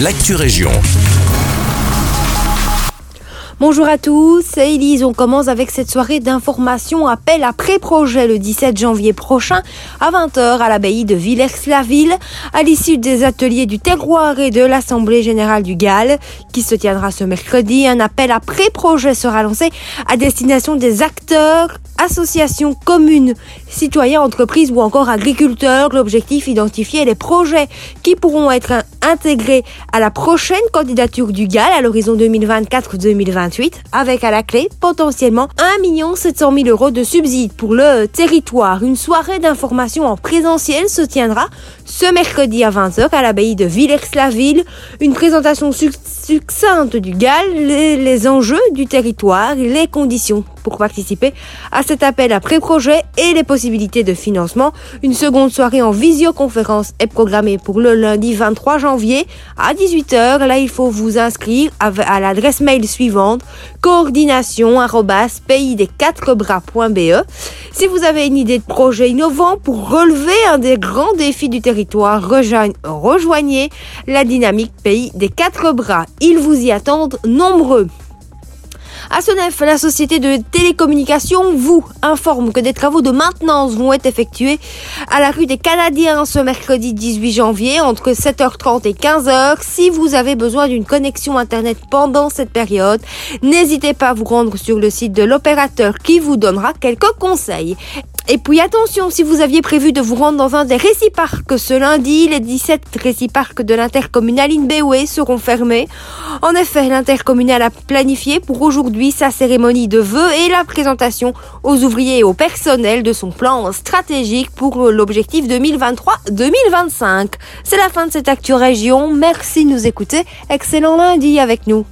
l'actu région. Bonjour à tous, c'est Elise. On commence avec cette soirée d'information appel à pré-projet le 17 janvier prochain à 20h à l'abbaye de Villers-la-Ville à l'issue des ateliers du terroir et de l'Assemblée générale du Galles qui se tiendra ce mercredi. Un appel à pré-projet sera lancé à destination des acteurs, associations, communes, citoyens, entreprises ou encore agriculteurs. L'objectif identifier les projets qui pourront être intégrés à la prochaine candidature du Galles à l'horizon 2024-2025 avec à la clé potentiellement 1 700 000 euros de subsides pour le territoire. Une soirée d'information en présentiel se tiendra ce mercredi à 20h à l'abbaye de Villers-la-Ville. Une présentation succincte du GAL, les, enjeux du territoire, les conditions pour participer à cet appel à pré-projet et les possibilités de financement. Une seconde soirée en visioconférence est programmée pour le lundi 23 janvier à 18h. Là, il faut vous inscrire à l'adresse mail suivante coordination pays bras.be. Si vous avez une idée de projet innovant pour relever un des grands défis du territoire, rejoignez la dynamique pays des quatre bras. Ils vous y attendent nombreux. À Senef, la société de télécommunications vous informe que des travaux de maintenance vont être effectués à la rue des Canadiens ce mercredi 18 janvier entre 7h30 et 15h. Si vous avez besoin d'une connexion Internet pendant cette période, n'hésitez pas à vous rendre sur le site de l'opérateur qui vous donnera quelques conseils. Et puis attention, si vous aviez prévu de vous rendre dans un des réciparcs ce lundi, les 17 réciparcs de l'intercommunal Inbewe seront fermés. En effet, l'intercommunal a planifié pour aujourd'hui sa cérémonie de vœux et la présentation aux ouvriers et au personnel de son plan stratégique pour l'objectif 2023-2025. C'est la fin de cette Actu Région. Merci de nous écouter. Excellent lundi avec nous.